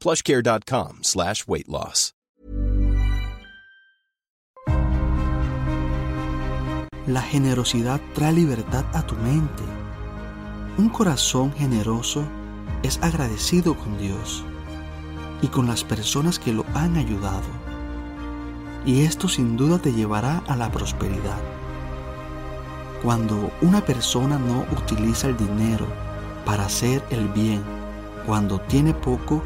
plushcare.com slash weight loss. La generosidad trae libertad a tu mente. Un corazón generoso es agradecido con Dios y con las personas que lo han ayudado. Y esto sin duda te llevará a la prosperidad. Cuando una persona no utiliza el dinero para hacer el bien, cuando tiene poco,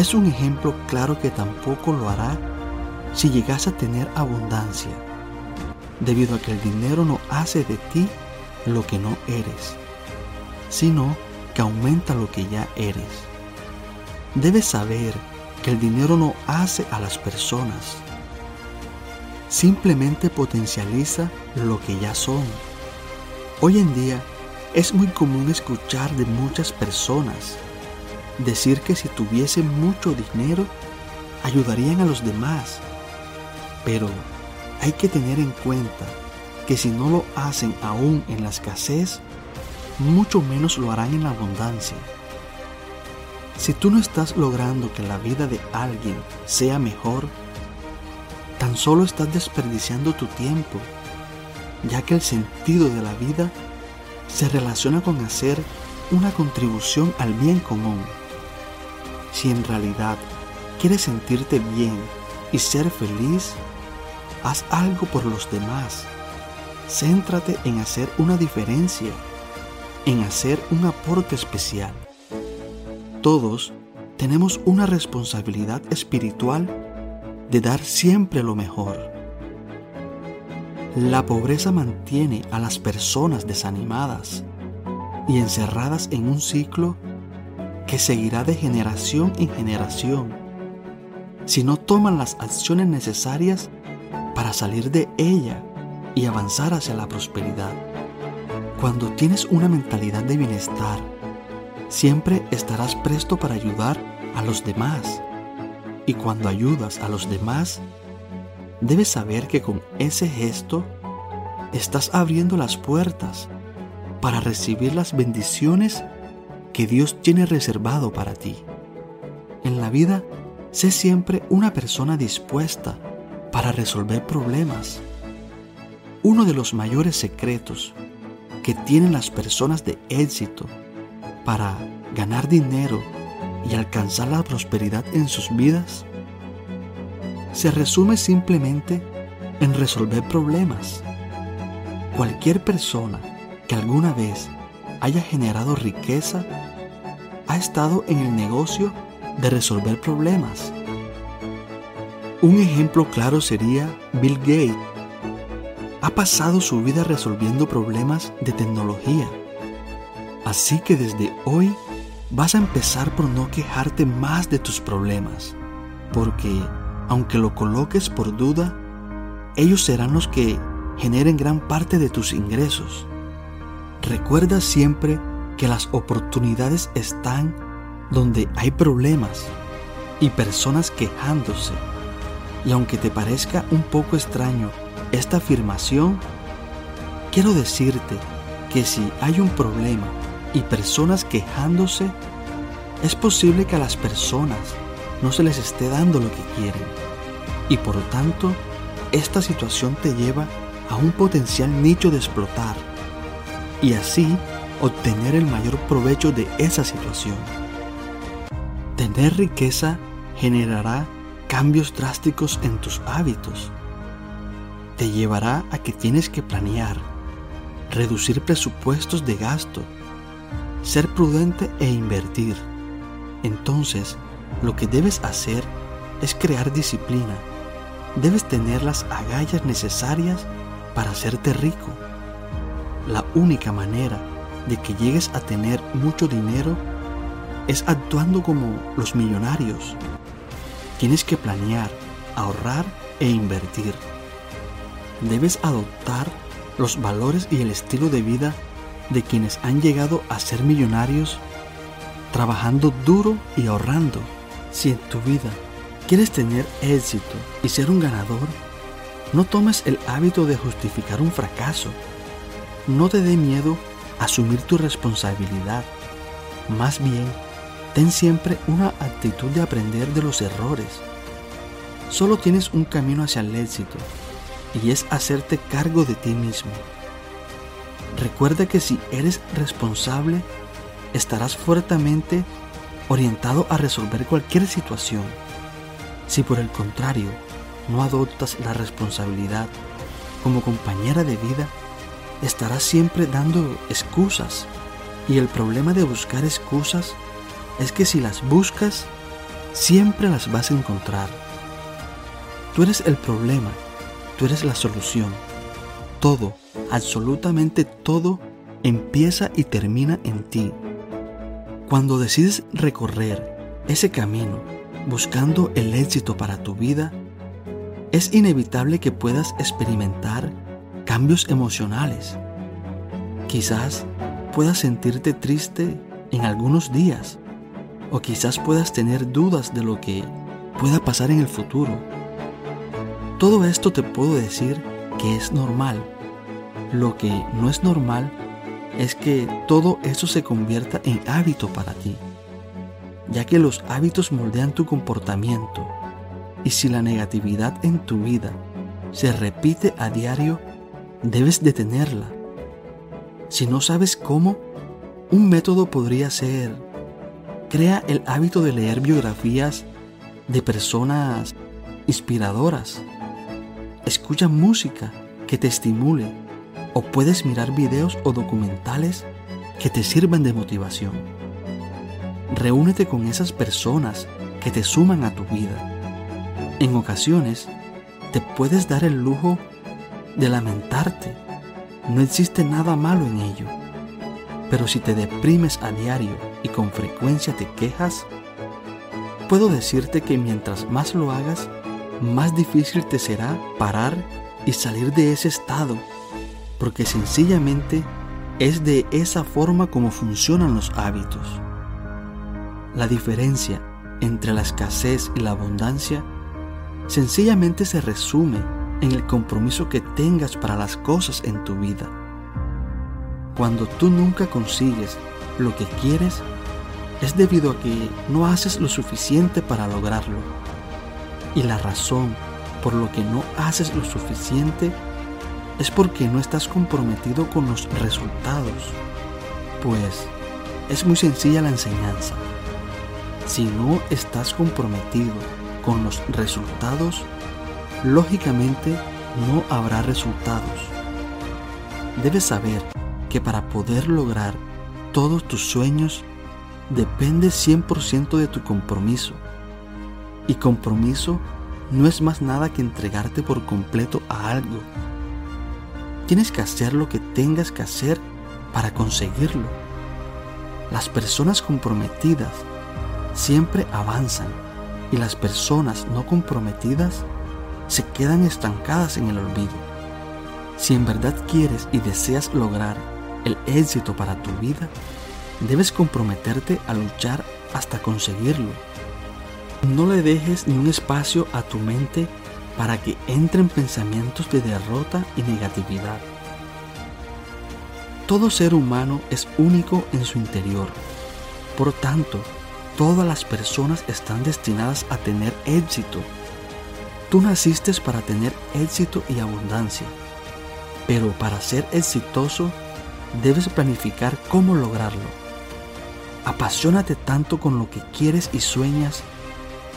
es un ejemplo claro que tampoco lo hará si llegase a tener abundancia, debido a que el dinero no hace de ti lo que no eres, sino que aumenta lo que ya eres. Debes saber que el dinero no hace a las personas, simplemente potencializa lo que ya son. Hoy en día es muy común escuchar de muchas personas decir que si tuviesen mucho dinero ayudarían a los demás. Pero hay que tener en cuenta que si no lo hacen aún en la escasez, mucho menos lo harán en la abundancia. Si tú no estás logrando que la vida de alguien sea mejor, tan solo estás desperdiciando tu tiempo, ya que el sentido de la vida se relaciona con hacer una contribución al bien común. Si en realidad quieres sentirte bien y ser feliz, haz algo por los demás. Céntrate en hacer una diferencia, en hacer un aporte especial. Todos tenemos una responsabilidad espiritual de dar siempre lo mejor. La pobreza mantiene a las personas desanimadas y encerradas en un ciclo que seguirá de generación en generación si no toman las acciones necesarias para salir de ella y avanzar hacia la prosperidad. Cuando tienes una mentalidad de bienestar, siempre estarás presto para ayudar a los demás. Y cuando ayudas a los demás, debes saber que con ese gesto estás abriendo las puertas para recibir las bendiciones que Dios tiene reservado para ti. En la vida, sé siempre una persona dispuesta para resolver problemas. Uno de los mayores secretos que tienen las personas de éxito para ganar dinero y alcanzar la prosperidad en sus vidas se resume simplemente en resolver problemas. Cualquier persona que alguna vez haya generado riqueza ha estado en el negocio de resolver problemas. Un ejemplo claro sería Bill Gates. Ha pasado su vida resolviendo problemas de tecnología. Así que desde hoy vas a empezar por no quejarte más de tus problemas, porque aunque lo coloques por duda, ellos serán los que generen gran parte de tus ingresos. Recuerda siempre que las oportunidades están donde hay problemas y personas quejándose. Y aunque te parezca un poco extraño esta afirmación, quiero decirte que si hay un problema y personas quejándose, es posible que a las personas no se les esté dando lo que quieren. Y por lo tanto, esta situación te lleva a un potencial nicho de explotar y así obtener el mayor provecho de esa situación. Tener riqueza generará cambios drásticos en tus hábitos. Te llevará a que tienes que planear, reducir presupuestos de gasto, ser prudente e invertir. Entonces, lo que debes hacer es crear disciplina. Debes tener las agallas necesarias para hacerte rico. La única manera de que llegues a tener mucho dinero es actuando como los millonarios. Tienes que planear, ahorrar e invertir. Debes adoptar los valores y el estilo de vida de quienes han llegado a ser millonarios trabajando duro y ahorrando. Si en tu vida quieres tener éxito y ser un ganador, no tomes el hábito de justificar un fracaso. No te dé miedo asumir tu responsabilidad. Más bien, ten siempre una actitud de aprender de los errores. Solo tienes un camino hacia el éxito y es hacerte cargo de ti mismo. Recuerda que si eres responsable, estarás fuertemente orientado a resolver cualquier situación. Si por el contrario no adoptas la responsabilidad como compañera de vida, estarás siempre dando excusas. Y el problema de buscar excusas es que si las buscas, siempre las vas a encontrar. Tú eres el problema, tú eres la solución. Todo, absolutamente todo, empieza y termina en ti. Cuando decides recorrer ese camino buscando el éxito para tu vida, es inevitable que puedas experimentar cambios emocionales. Quizás puedas sentirte triste en algunos días o quizás puedas tener dudas de lo que pueda pasar en el futuro. Todo esto te puedo decir que es normal. Lo que no es normal es que todo eso se convierta en hábito para ti, ya que los hábitos moldean tu comportamiento y si la negatividad en tu vida se repite a diario, debes detenerla. Si no sabes cómo, un método podría ser, crea el hábito de leer biografías de personas inspiradoras. Escucha música que te estimule o puedes mirar videos o documentales que te sirvan de motivación. Reúnete con esas personas que te suman a tu vida. En ocasiones te puedes dar el lujo de lamentarte. No existe nada malo en ello. Pero si te deprimes a diario y con frecuencia te quejas, puedo decirte que mientras más lo hagas, más difícil te será parar y salir de ese estado, porque sencillamente es de esa forma como funcionan los hábitos. La diferencia entre la escasez y la abundancia sencillamente se resume en el compromiso que tengas para las cosas en tu vida. Cuando tú nunca consigues lo que quieres, es debido a que no haces lo suficiente para lograrlo. Y la razón por lo que no haces lo suficiente es porque no estás comprometido con los resultados. Pues es muy sencilla la enseñanza. Si no estás comprometido con los resultados, lógicamente no habrá resultados. Debes saber que para poder lograr todos tus sueños depende 100% de tu compromiso. Y compromiso no es más nada que entregarte por completo a algo. Tienes que hacer lo que tengas que hacer para conseguirlo. Las personas comprometidas siempre avanzan y las personas no comprometidas se quedan estancadas en el olvido. Si en verdad quieres y deseas lograr el éxito para tu vida, debes comprometerte a luchar hasta conseguirlo. No le dejes ni un espacio a tu mente para que entren pensamientos de derrota y negatividad. Todo ser humano es único en su interior. Por tanto, todas las personas están destinadas a tener éxito. Tú naciste para tener éxito y abundancia, pero para ser exitoso debes planificar cómo lograrlo. Apasionate tanto con lo que quieres y sueñas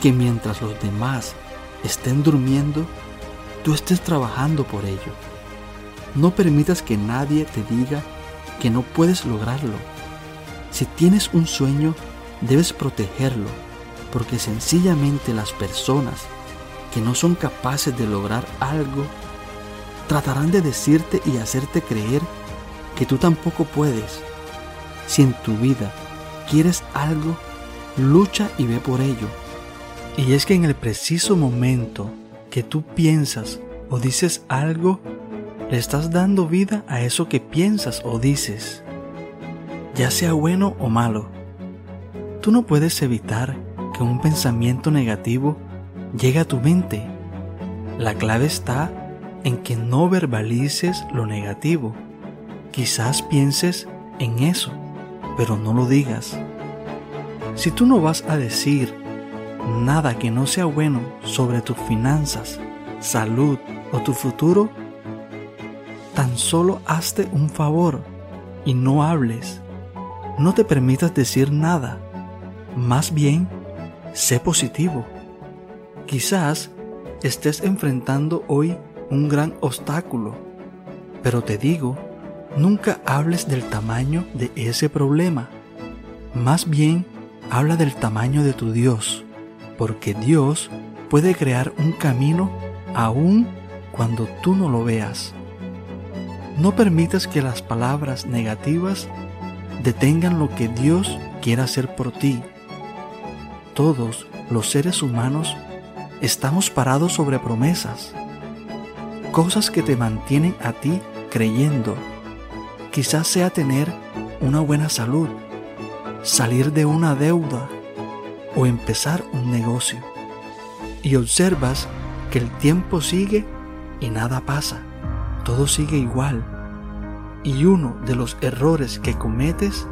que mientras los demás estén durmiendo, tú estés trabajando por ello. No permitas que nadie te diga que no puedes lograrlo. Si tienes un sueño, debes protegerlo, porque sencillamente las personas que no son capaces de lograr algo tratarán de decirte y hacerte creer que tú tampoco puedes. Si en tu vida quieres algo, lucha y ve por ello y es que en el preciso momento que tú piensas o dices algo, le estás dando vida a eso que piensas o dices, ya sea bueno o malo. Tú no puedes evitar que un pensamiento negativo llegue a tu mente. La clave está en que no verbalices lo negativo. Quizás pienses en eso, pero no lo digas. Si tú no vas a decir nada que no sea bueno sobre tus finanzas, salud o tu futuro, tan solo hazte un favor y no hables. No te permitas decir nada. Más bien, sé positivo. Quizás estés enfrentando hoy un gran obstáculo, pero te digo, nunca hables del tamaño de ese problema. Más bien, habla del tamaño de tu Dios porque Dios puede crear un camino aún cuando tú no lo veas. No permitas que las palabras negativas detengan lo que Dios quiere hacer por ti. Todos los seres humanos estamos parados sobre promesas, cosas que te mantienen a ti creyendo. Quizás sea tener una buena salud, salir de una deuda, o empezar un negocio y observas que el tiempo sigue y nada pasa, todo sigue igual. Y uno de los errores que cometes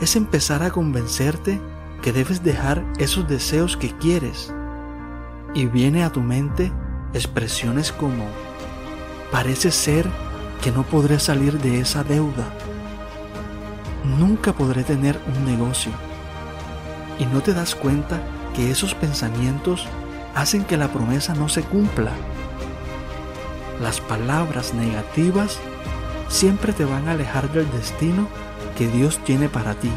es empezar a convencerte que debes dejar esos deseos que quieres. Y viene a tu mente expresiones como, parece ser que no podré salir de esa deuda. Nunca podré tener un negocio y no te das cuenta que esos pensamientos hacen que la promesa no se cumpla. Las palabras negativas siempre te van a alejar del destino que Dios tiene para ti.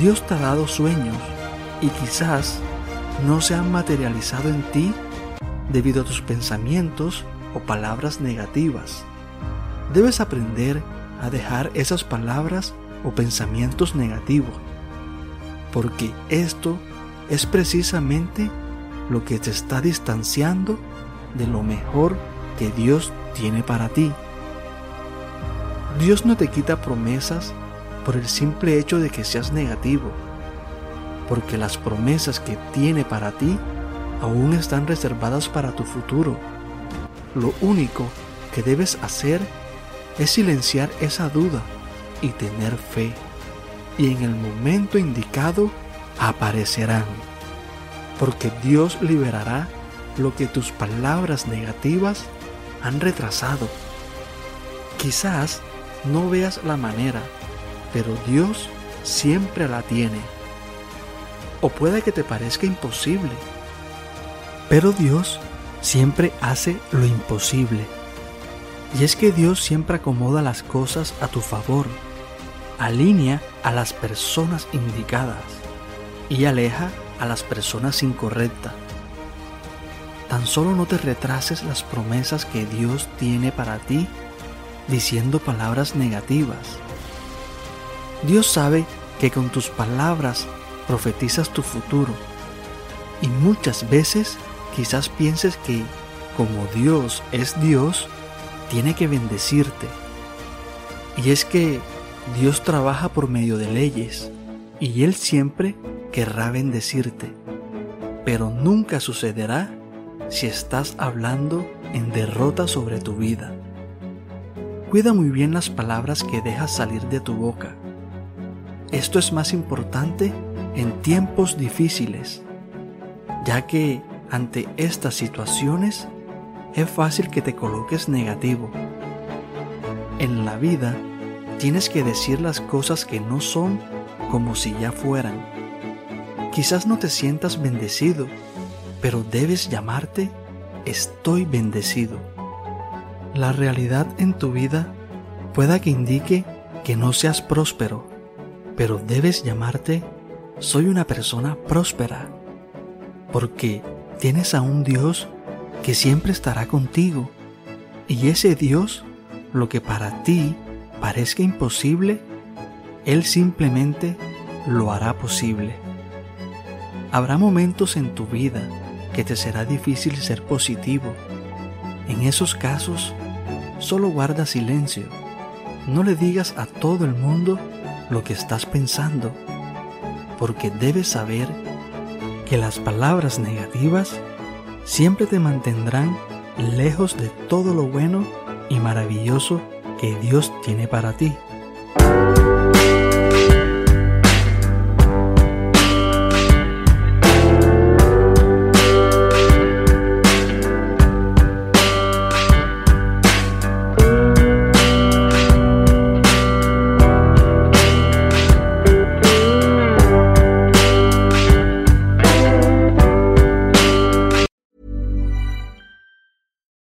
Dios te ha dado sueños y quizás no se han materializado en ti debido a tus pensamientos o palabras negativas. Debes aprender a dejar esas palabras o pensamientos negativos porque esto es precisamente lo que te está distanciando de lo mejor que Dios tiene para ti. Dios no te quita promesas por el simple hecho de que seas negativo, porque las promesas que tiene para ti aún están reservadas para tu futuro. Lo único que debes hacer es silenciar esa duda y tener fe y en el momento indicado aparecerán, porque Dios liberará lo que tus palabras negativas han retrasado. Quizás no veas la manera, pero Dios siempre la tiene. O puede que te parezca imposible, pero Dios siempre hace lo imposible. Y es que Dios siempre acomoda las cosas a tu favor alinea a las personas indicadas y aleja a las personas incorrectas. Tan solo no te retrases las promesas que Dios tiene para ti diciendo palabras negativas. Dios sabe que con tus palabras profetizas tu futuro y muchas veces quizás pienses que como Dios es Dios, tiene que bendecirte. Y es que Dios trabaja por medio de leyes y Él siempre querrá bendecirte. pero nunca sucederá si estás hablando en derrota sobre tu vida. Cuida muy bien las palabras que dejas salir de tu boca. Esto es más importante en tiempos difíciles, ya que ante estas situaciones es fácil que te coloques negativo. En la vida tienes que decir las cosas que no son como si ya fueran. Quizás no te sientas bendecido, pero debes llamarte estoy bendecido. La realidad en tu vida pueda que indique que no seas próspero, pero debes llamarte soy una persona próspera, porque tienes a un Dios que siempre estará contigo, y ese Dios, lo que para ti parezca imposible, Él simplemente lo hará posible. Habrá momentos en tu vida que te será difícil ser positivo. En esos casos, solo guarda silencio. No le digas a todo el mundo lo que estás pensando, porque debes saber que las palabras negativas siempre te mantendrán lejos de todo lo bueno y maravilloso que Dios tiene para ti.